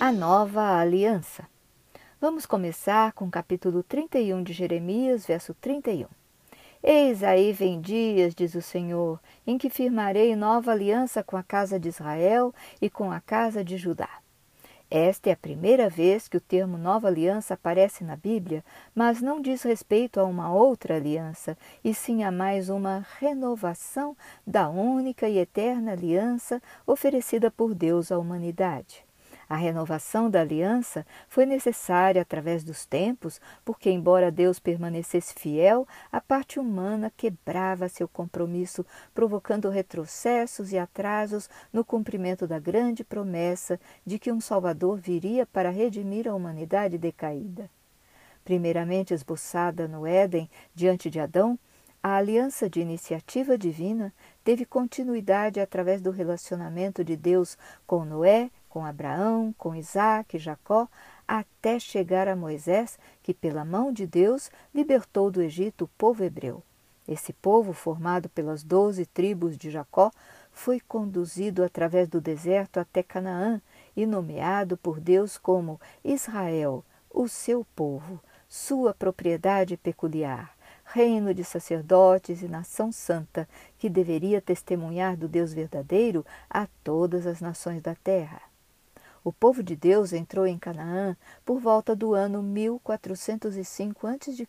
A nova aliança. Vamos começar com o capítulo 31 de Jeremias, verso 31. Eis aí vem dias, diz o Senhor, em que firmarei nova aliança com a casa de Israel e com a casa de Judá. Esta é a primeira vez que o termo nova aliança aparece na Bíblia, mas não diz respeito a uma outra aliança, e sim a mais uma renovação da única e eterna aliança oferecida por Deus à humanidade. A renovação da aliança foi necessária através dos tempos, porque, embora Deus permanecesse fiel, a parte humana quebrava seu compromisso, provocando retrocessos e atrasos no cumprimento da grande promessa de que um Salvador viria para redimir a humanidade decaída. Primeiramente esboçada no Éden diante de Adão, a aliança de iniciativa divina teve continuidade através do relacionamento de Deus com Noé com Abraão, com Isaac e Jacó, até chegar a Moisés, que, pela mão de Deus, libertou do Egito o povo hebreu. Esse povo, formado pelas doze tribos de Jacó, foi conduzido através do deserto até Canaã e nomeado por Deus como Israel, o seu povo, sua propriedade peculiar, reino de sacerdotes e nação santa, que deveria testemunhar do Deus verdadeiro a todas as nações da terra. O povo de Deus entrou em Canaã por volta do ano 1405 a.C.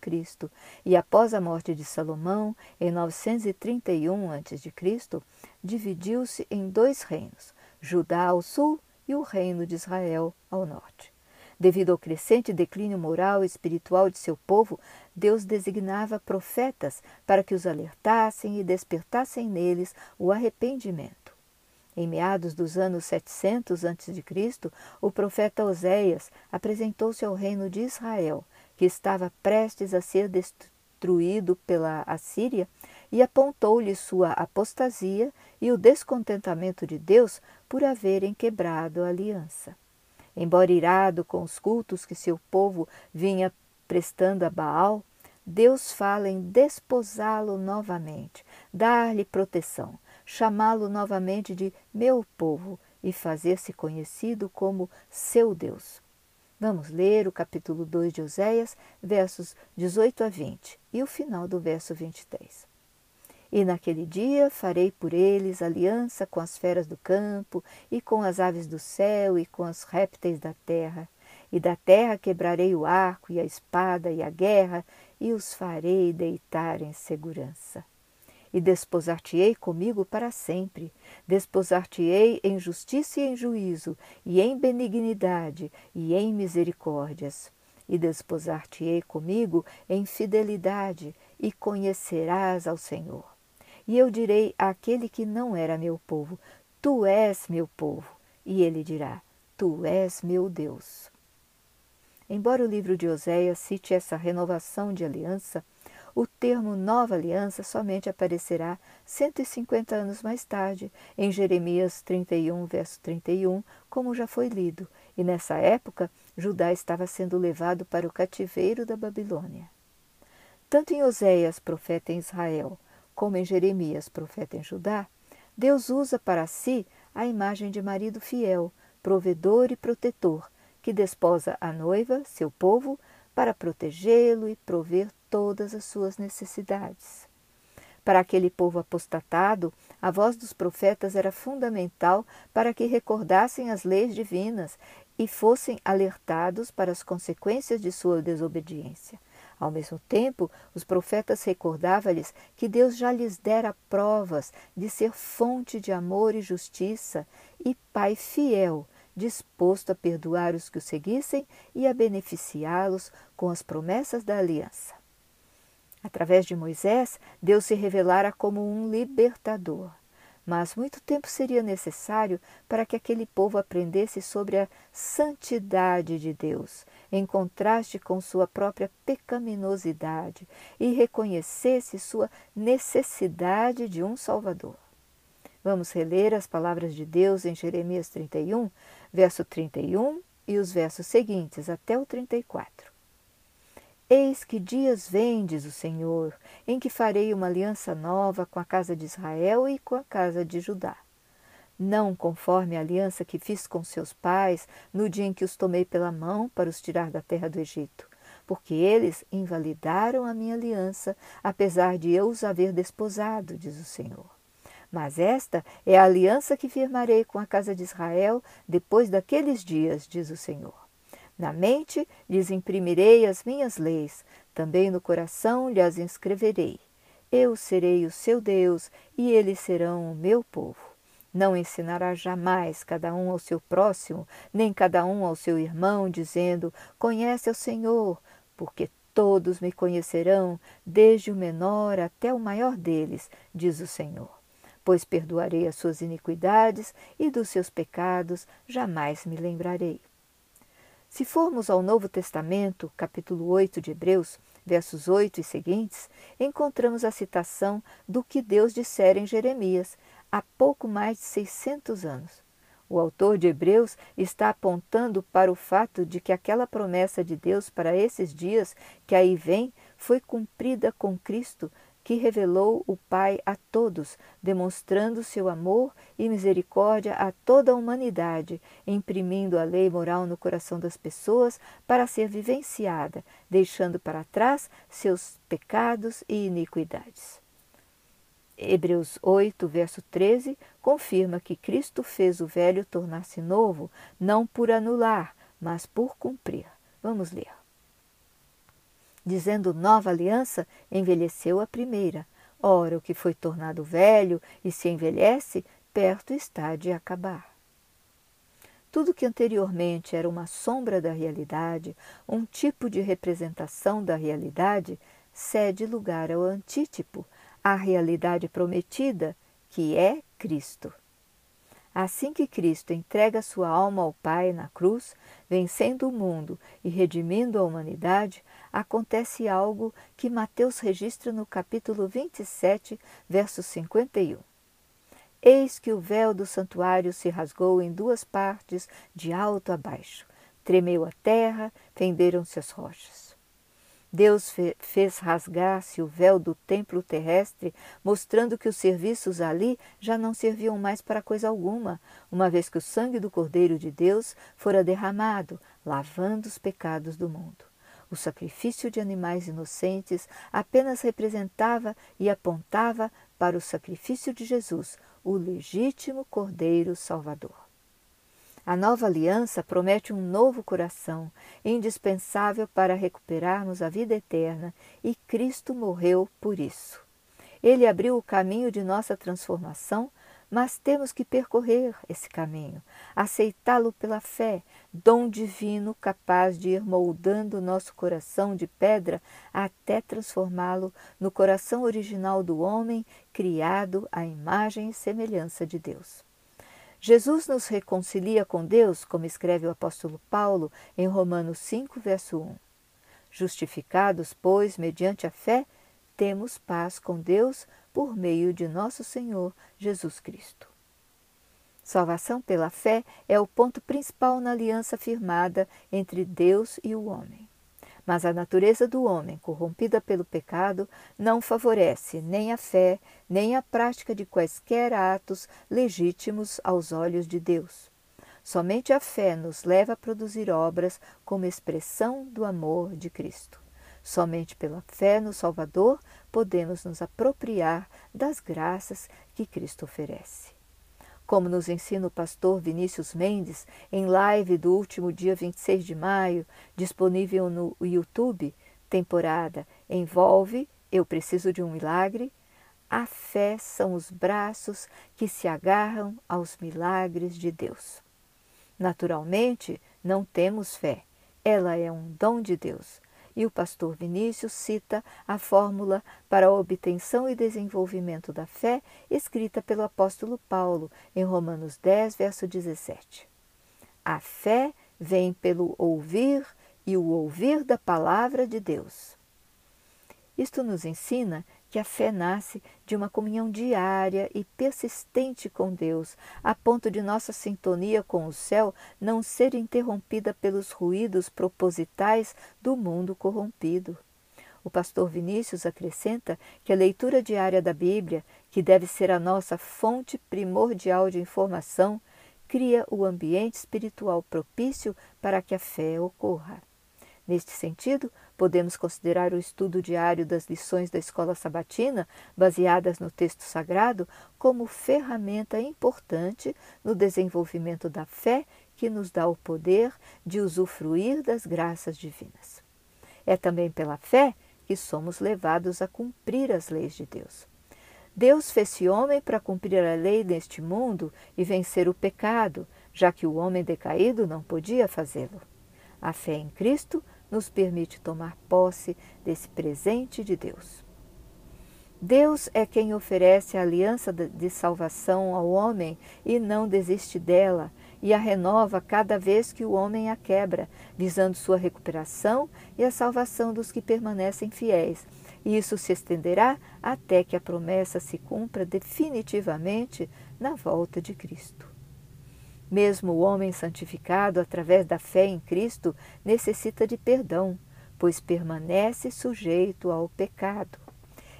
e após a morte de Salomão, em 931 a.C., dividiu-se em dois reinos, Judá ao sul e o reino de Israel ao norte. Devido ao crescente declínio moral e espiritual de seu povo, Deus designava profetas para que os alertassem e despertassem neles o arrependimento. Em meados dos anos 700 a.C., o profeta Oséias apresentou-se ao reino de Israel, que estava prestes a ser destruído pela Assíria, e apontou-lhe sua apostasia e o descontentamento de Deus por haverem quebrado a aliança. Embora irado com os cultos que seu povo vinha prestando a Baal, Deus fala em desposá-lo novamente, dar-lhe proteção, chamá-lo novamente de meu povo e fazer-se conhecido como seu Deus. Vamos ler o capítulo 2 de Oséias, versos 18 a 20 e o final do verso 23. E naquele dia farei por eles aliança com as feras do campo, e com as aves do céu, e com os répteis da terra. E da terra quebrarei o arco, e a espada, e a guerra, e os farei deitar em segurança e desposar-te-ei comigo para sempre. Desposar-te-ei em justiça e em juízo, e em benignidade e em misericórdias. E desposar-te-ei comigo em fidelidade, e conhecerás ao Senhor. E eu direi àquele que não era meu povo: Tu és meu povo. E ele dirá: Tu és meu Deus. Embora o livro de Oséias cite essa renovação de aliança, o termo nova aliança somente aparecerá 150 anos mais tarde, em Jeremias 31, verso 31, como já foi lido, e nessa época Judá estava sendo levado para o cativeiro da Babilônia. Tanto em Oséias, profeta em Israel, como em Jeremias, profeta em Judá, Deus usa para si a imagem de marido fiel, provedor e protetor, que desposa a noiva, seu povo, para protegê-lo e prover todas as suas necessidades. Para aquele povo apostatado, a voz dos profetas era fundamental para que recordassem as leis divinas e fossem alertados para as consequências de sua desobediência. Ao mesmo tempo, os profetas recordavam-lhes que Deus já lhes dera provas de ser fonte de amor e justiça e Pai fiel, disposto a perdoar os que o seguissem e a beneficiá-los com as promessas da aliança. Através de Moisés, Deus se revelara como um libertador. Mas muito tempo seria necessário para que aquele povo aprendesse sobre a santidade de Deus, em contraste com sua própria pecaminosidade, e reconhecesse sua necessidade de um Salvador. Vamos reler as palavras de Deus em Jeremias 31, verso 31 e os versos seguintes até o 34. Eis que dias vem, diz o Senhor, em que farei uma aliança nova com a casa de Israel e com a casa de Judá. Não conforme a aliança que fiz com seus pais no dia em que os tomei pela mão para os tirar da terra do Egito, porque eles invalidaram a minha aliança, apesar de eu os haver desposado, diz o Senhor. Mas esta é a aliança que firmarei com a casa de Israel depois daqueles dias, diz o Senhor. Na mente lhes imprimirei as minhas leis, também no coração lhes inscreverei. Eu serei o seu Deus e eles serão o meu povo. Não ensinará jamais cada um ao seu próximo, nem cada um ao seu irmão, dizendo: Conhece o Senhor, porque todos me conhecerão, desde o menor até o maior deles, diz o Senhor. Pois perdoarei as suas iniquidades e dos seus pecados jamais me lembrarei. Se formos ao Novo Testamento, capítulo 8 de Hebreus, versos 8 e seguintes, encontramos a citação do que Deus dissera em Jeremias há pouco mais de 600 anos. O autor de Hebreus está apontando para o fato de que aquela promessa de Deus para esses dias que aí vem foi cumprida com Cristo que revelou o Pai a todos, demonstrando seu amor e misericórdia a toda a humanidade, imprimindo a lei moral no coração das pessoas para ser vivenciada, deixando para trás seus pecados e iniquidades. Hebreus 8, verso 13, confirma que Cristo fez o velho tornar-se novo, não por anular, mas por cumprir. Vamos ler dizendo nova aliança, envelheceu a primeira. Ora, o que foi tornado velho e se envelhece, perto está de acabar. Tudo que anteriormente era uma sombra da realidade, um tipo de representação da realidade, cede lugar ao antítipo, à realidade prometida, que é Cristo. Assim que Cristo entrega sua alma ao Pai na cruz, vencendo o mundo e redimindo a humanidade, acontece algo que Mateus registra no capítulo 27, verso 51. Eis que o véu do santuário se rasgou em duas partes, de alto a baixo. Tremeu a terra, fenderam-se as rochas. Deus fez rasgar-se o véu do templo terrestre, mostrando que os serviços ali já não serviam mais para coisa alguma, uma vez que o sangue do Cordeiro de Deus fora derramado, lavando os pecados do mundo. O sacrifício de animais inocentes apenas representava e apontava para o sacrifício de Jesus, o legítimo Cordeiro Salvador. A nova aliança promete um novo coração, indispensável para recuperarmos a vida eterna, e Cristo morreu por isso. Ele abriu o caminho de nossa transformação, mas temos que percorrer esse caminho, aceitá-lo pela fé, dom divino capaz de ir moldando nosso coração de pedra até transformá-lo no coração original do homem, criado à imagem e semelhança de Deus. Jesus nos reconcilia com Deus, como escreve o apóstolo Paulo em Romanos 5, verso 1. Justificados, pois, mediante a fé, temos paz com Deus por meio de nosso Senhor Jesus Cristo. Salvação pela fé é o ponto principal na aliança firmada entre Deus e o homem. Mas a natureza do homem, corrompida pelo pecado, não favorece nem a fé, nem a prática de quaisquer atos legítimos aos olhos de Deus. Somente a fé nos leva a produzir obras como expressão do amor de Cristo. Somente pela fé no Salvador podemos nos apropriar das graças que Cristo oferece como nos ensina o pastor Vinícius Mendes em live do último dia 26 de maio, disponível no YouTube, temporada Envolve, Eu Preciso de um Milagre. A fé são os braços que se agarram aos milagres de Deus. Naturalmente, não temos fé, ela é um dom de Deus e o pastor Vinícius cita a fórmula para a obtenção e desenvolvimento da fé escrita pelo apóstolo Paulo em Romanos 10, verso 17. A fé vem pelo ouvir e o ouvir da palavra de Deus. Isto nos ensina que a fé nasce de uma comunhão diária e persistente com Deus, a ponto de nossa sintonia com o céu não ser interrompida pelos ruídos propositais do mundo corrompido. O pastor Vinícius acrescenta que a leitura diária da Bíblia, que deve ser a nossa fonte primordial de informação, cria o ambiente espiritual propício para que a fé ocorra. Neste sentido, podemos considerar o estudo diário das lições da escola sabatina, baseadas no texto sagrado, como ferramenta importante no desenvolvimento da fé que nos dá o poder de usufruir das graças divinas. É também pela fé que somos levados a cumprir as leis de Deus. Deus fez-se homem para cumprir a lei neste mundo e vencer o pecado, já que o homem decaído não podia fazê-lo. A fé em Cristo nos permite tomar posse desse presente de Deus. Deus é quem oferece a aliança de salvação ao homem e não desiste dela, e a renova cada vez que o homem a quebra, visando sua recuperação e a salvação dos que permanecem fiéis. E isso se estenderá até que a promessa se cumpra definitivamente na volta de Cristo. Mesmo o homem santificado através da fé em Cristo necessita de perdão, pois permanece sujeito ao pecado.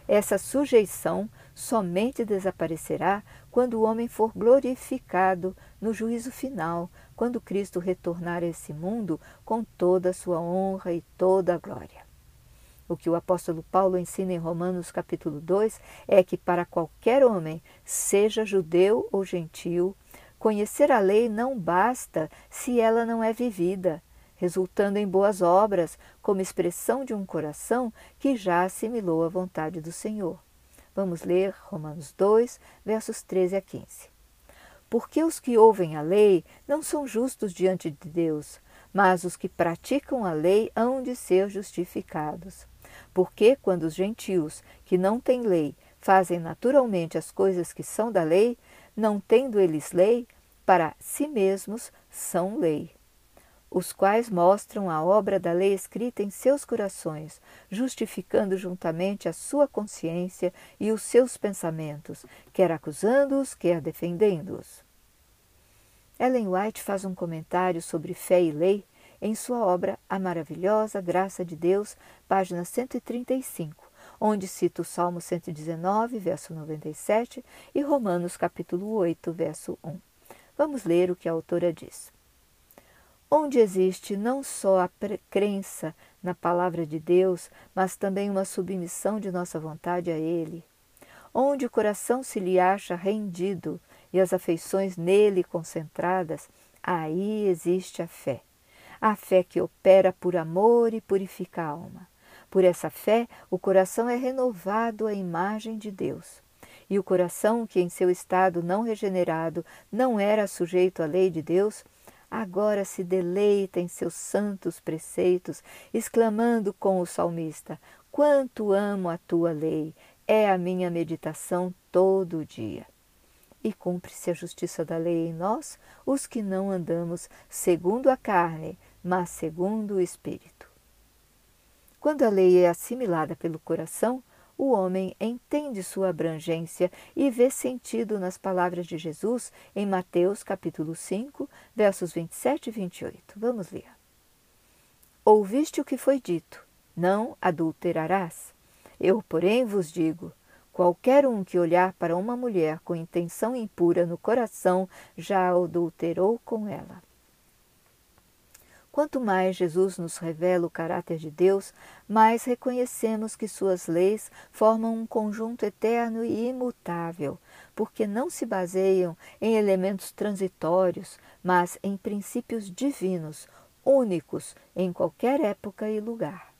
Essa sujeição somente desaparecerá quando o homem for glorificado no juízo final, quando Cristo retornar a esse mundo com toda a sua honra e toda a glória. O que o apóstolo Paulo ensina em Romanos capítulo 2 é que para qualquer homem, seja judeu ou gentil, Conhecer a lei não basta se ela não é vivida, resultando em boas obras, como expressão de um coração que já assimilou a vontade do Senhor. Vamos ler Romanos 2, versos 13 a 15. Porque os que ouvem a lei não são justos diante de Deus, mas os que praticam a lei hão de ser justificados. Porque quando os gentios, que não têm lei, fazem naturalmente as coisas que são da lei, não tendo eles lei, para si mesmos são lei, os quais mostram a obra da lei escrita em seus corações, justificando juntamente a sua consciência e os seus pensamentos, quer acusando-os, quer defendendo-os. Ellen White faz um comentário sobre fé e lei em sua obra A Maravilhosa Graça de Deus, página 135, onde cita o Salmo 119, verso 97 e Romanos capítulo 8, verso 1. Vamos ler o que a autora diz. Onde existe não só a crença na palavra de Deus, mas também uma submissão de nossa vontade a Ele, onde o coração se lhe acha rendido e as afeições nele concentradas, aí existe a fé. A fé que opera por amor e purifica a alma. Por essa fé, o coração é renovado à imagem de Deus. E o coração, que em seu estado não regenerado não era sujeito à lei de Deus, agora se deleita em seus santos preceitos, exclamando com o salmista: Quanto amo a tua lei! É a minha meditação todo o dia. E cumpre-se a justiça da lei em nós, os que não andamos segundo a carne, mas segundo o Espírito. Quando a lei é assimilada pelo coração, o homem entende sua abrangência e vê sentido nas palavras de Jesus em Mateus capítulo 5, versos 27 e 28. Vamos ler. Ouviste o que foi dito: não adulterarás. Eu, porém, vos digo: qualquer um que olhar para uma mulher com intenção impura no coração já adulterou com ela. Quanto mais Jesus nos revela o caráter de Deus, mais reconhecemos que suas leis formam um conjunto eterno e imutável, porque não se baseiam em elementos transitórios, mas em princípios divinos, únicos em qualquer época e lugar.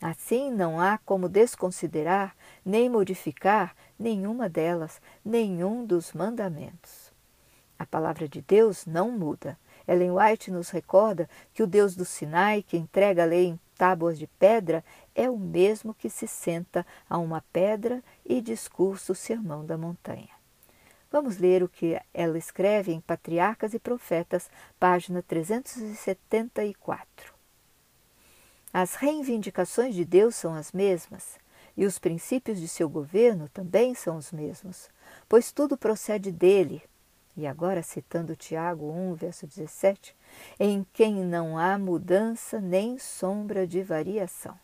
Assim, não há como desconsiderar nem modificar nenhuma delas, nenhum dos mandamentos. A palavra de Deus não muda Ellen White nos recorda que o Deus do Sinai, que entrega a lei em tábuas de pedra, é o mesmo que se senta a uma pedra e discursa o sermão da montanha. Vamos ler o que ela escreve em Patriarcas e Profetas, página 374. As reivindicações de Deus são as mesmas. e os princípios de seu governo também são os mesmos, pois tudo procede dele. E agora, citando Tiago 1, verso 17, em quem não há mudança nem sombra de variação.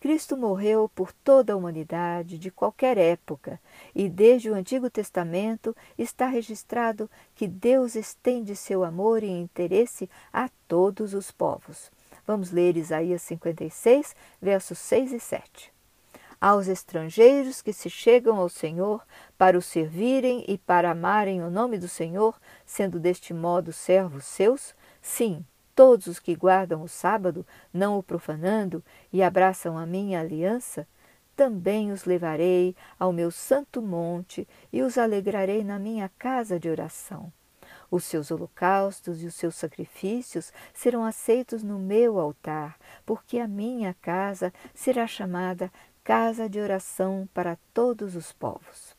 Cristo morreu por toda a humanidade de qualquer época, e desde o Antigo Testamento está registrado que Deus estende seu amor e interesse a todos os povos. Vamos ler Isaías 56, versos 6 e 7. Aos estrangeiros que se chegam ao Senhor para o servirem e para amarem o nome do Senhor, sendo deste modo servos seus, sim, todos os que guardam o sábado, não o profanando, e abraçam a minha aliança, também os levarei ao meu santo monte e os alegrarei na minha casa de oração. Os seus holocaustos e os seus sacrifícios serão aceitos no meu altar, porque a minha casa será chamada casa de oração para todos os povos.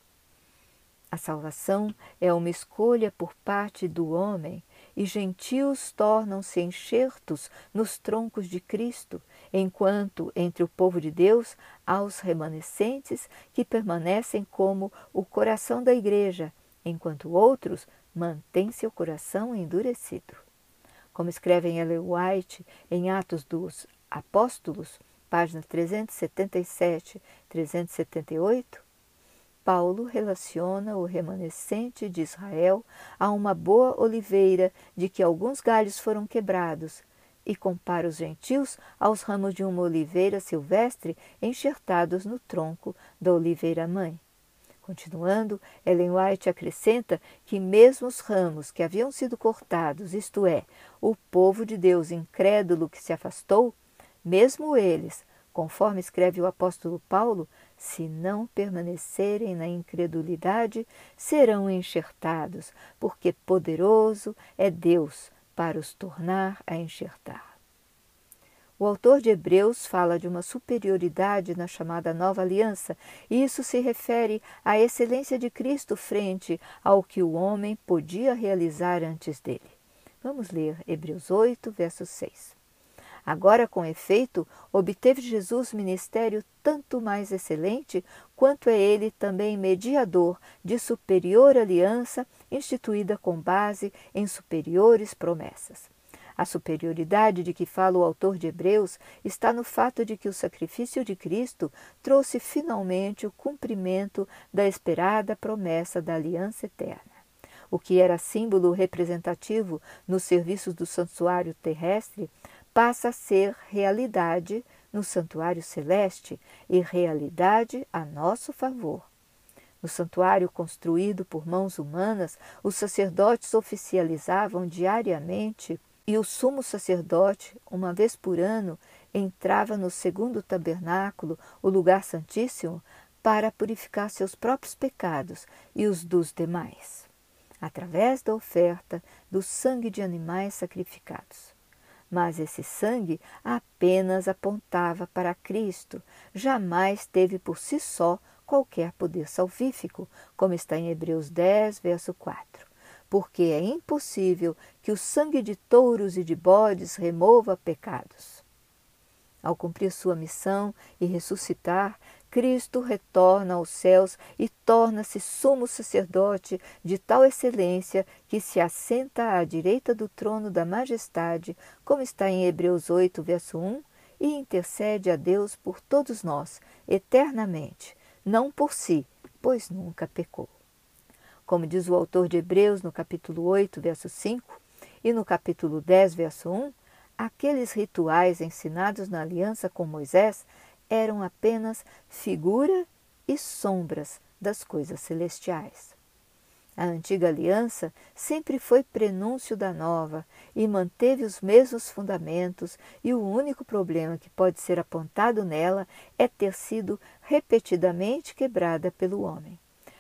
A salvação é uma escolha por parte do homem e gentios tornam-se enxertos nos troncos de Cristo, enquanto entre o povo de Deus há os remanescentes que permanecem como o coração da igreja, enquanto outros mantêm seu coração endurecido. Como escreve em Ellen White em Atos dos Apóstolos, páginas 377 378, Paulo relaciona o remanescente de Israel a uma boa oliveira de que alguns galhos foram quebrados e compara os gentios aos ramos de uma oliveira silvestre enxertados no tronco da oliveira-mãe. Continuando, Ellen White acrescenta que mesmo os ramos que haviam sido cortados, isto é, o povo de Deus incrédulo que se afastou, mesmo eles, conforme escreve o apóstolo Paulo, se não permanecerem na incredulidade, serão enxertados, porque poderoso é Deus para os tornar a enxertar. O autor de Hebreus fala de uma superioridade na chamada nova aliança, e isso se refere à excelência de Cristo frente ao que o homem podia realizar antes dele. Vamos ler Hebreus 8, verso 6. Agora, com efeito, obteve Jesus ministério tanto mais excelente, quanto é ele também mediador de superior aliança, instituída com base em superiores promessas. A superioridade de que fala o autor de Hebreus está no fato de que o sacrifício de Cristo trouxe finalmente o cumprimento da esperada promessa da aliança eterna. O que era símbolo representativo nos serviços do santuário terrestre passa a ser realidade no santuário celeste e realidade a nosso favor. No santuário construído por mãos humanas, os sacerdotes oficializavam diariamente e o sumo sacerdote, uma vez por ano, entrava no segundo tabernáculo, o lugar santíssimo, para purificar seus próprios pecados e os dos demais, através da oferta do sangue de animais sacrificados. Mas esse sangue apenas apontava para Cristo, jamais teve por si só qualquer poder salvífico, como está em Hebreus 10, verso 4. Porque é impossível que o sangue de touros e de bodes remova pecados. Ao cumprir sua missão e ressuscitar, Cristo retorna aos céus e torna-se sumo sacerdote de tal excelência que se assenta à direita do trono da majestade, como está em Hebreus 8, verso 1, e intercede a Deus por todos nós, eternamente, não por si, pois nunca pecou. Como diz o autor de Hebreus no capítulo 8, verso 5, e no capítulo 10, verso 1, aqueles rituais ensinados na aliança com Moisés eram apenas figura e sombras das coisas celestiais. A antiga aliança sempre foi prenúncio da nova e manteve os mesmos fundamentos, e o único problema que pode ser apontado nela é ter sido repetidamente quebrada pelo homem.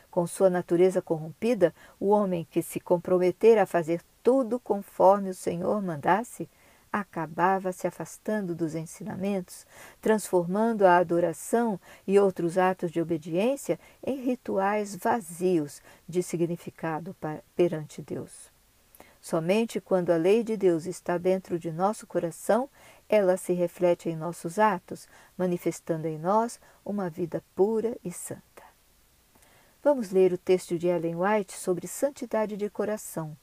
Com sua natureza corrompida, o homem que se comprometer a fazer tudo conforme o Senhor mandasse, acabava se afastando dos ensinamentos, transformando a adoração e outros atos de obediência em rituais vazios de significado perante Deus. Somente quando a lei de Deus está dentro de nosso coração ela se reflete em nossos atos, manifestando em nós uma vida pura e santa. Vamos ler o texto de Ellen White sobre santidade de coração,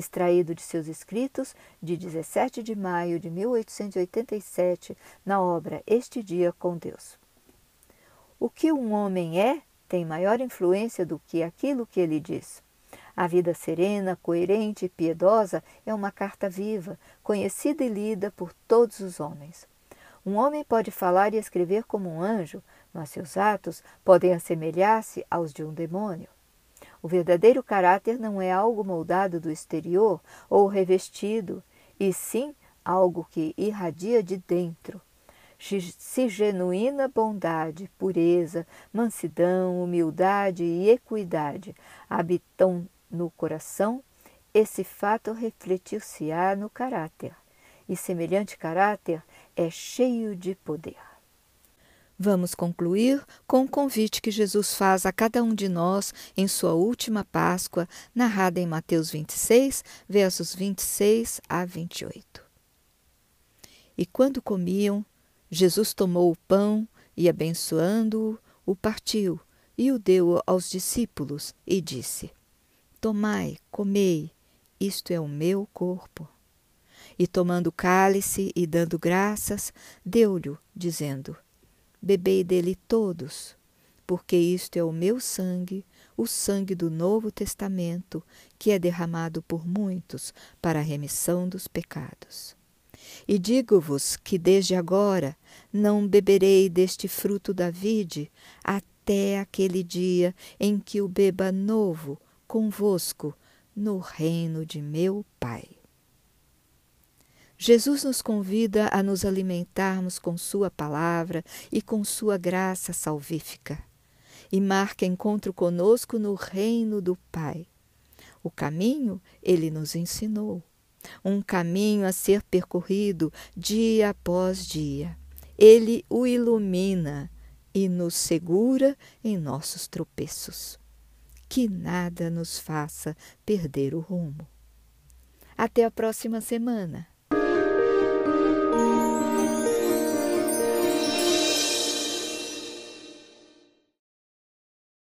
extraído de seus escritos de 17 de maio de 1887, na obra Este Dia com Deus. O que um homem é tem maior influência do que aquilo que ele diz. A vida serena, coerente e piedosa é uma carta viva, conhecida e lida por todos os homens. Um homem pode falar e escrever como um anjo, mas seus atos podem assemelhar-se aos de um demônio. O verdadeiro caráter não é algo moldado do exterior ou revestido, e sim algo que irradia de dentro. Se genuína bondade, pureza, mansidão, humildade e equidade habitam no coração, esse fato refletir-se-á no caráter, e semelhante caráter é cheio de poder. Vamos concluir com o convite que Jesus faz a cada um de nós em sua última Páscoa, narrada em Mateus 26, versos 26 a 28. E quando comiam, Jesus tomou o pão e, abençoando-o, o partiu e o deu aos discípulos e disse: Tomai, comei, isto é o meu corpo. E tomando o cálice e dando graças, deu-lhe, dizendo: Bebei dele todos, porque isto é o meu sangue, o sangue do Novo Testamento, que é derramado por muitos para a remissão dos pecados. E digo-vos que desde agora não beberei deste fruto da vide até aquele dia em que o beba novo convosco no reino de meu Pai. Jesus nos convida a nos alimentarmos com Sua palavra e com Sua graça salvífica, e marca encontro conosco no reino do Pai. O caminho ele nos ensinou, um caminho a ser percorrido dia após dia. Ele o ilumina e nos segura em nossos tropeços. Que nada nos faça perder o rumo. Até a próxima semana.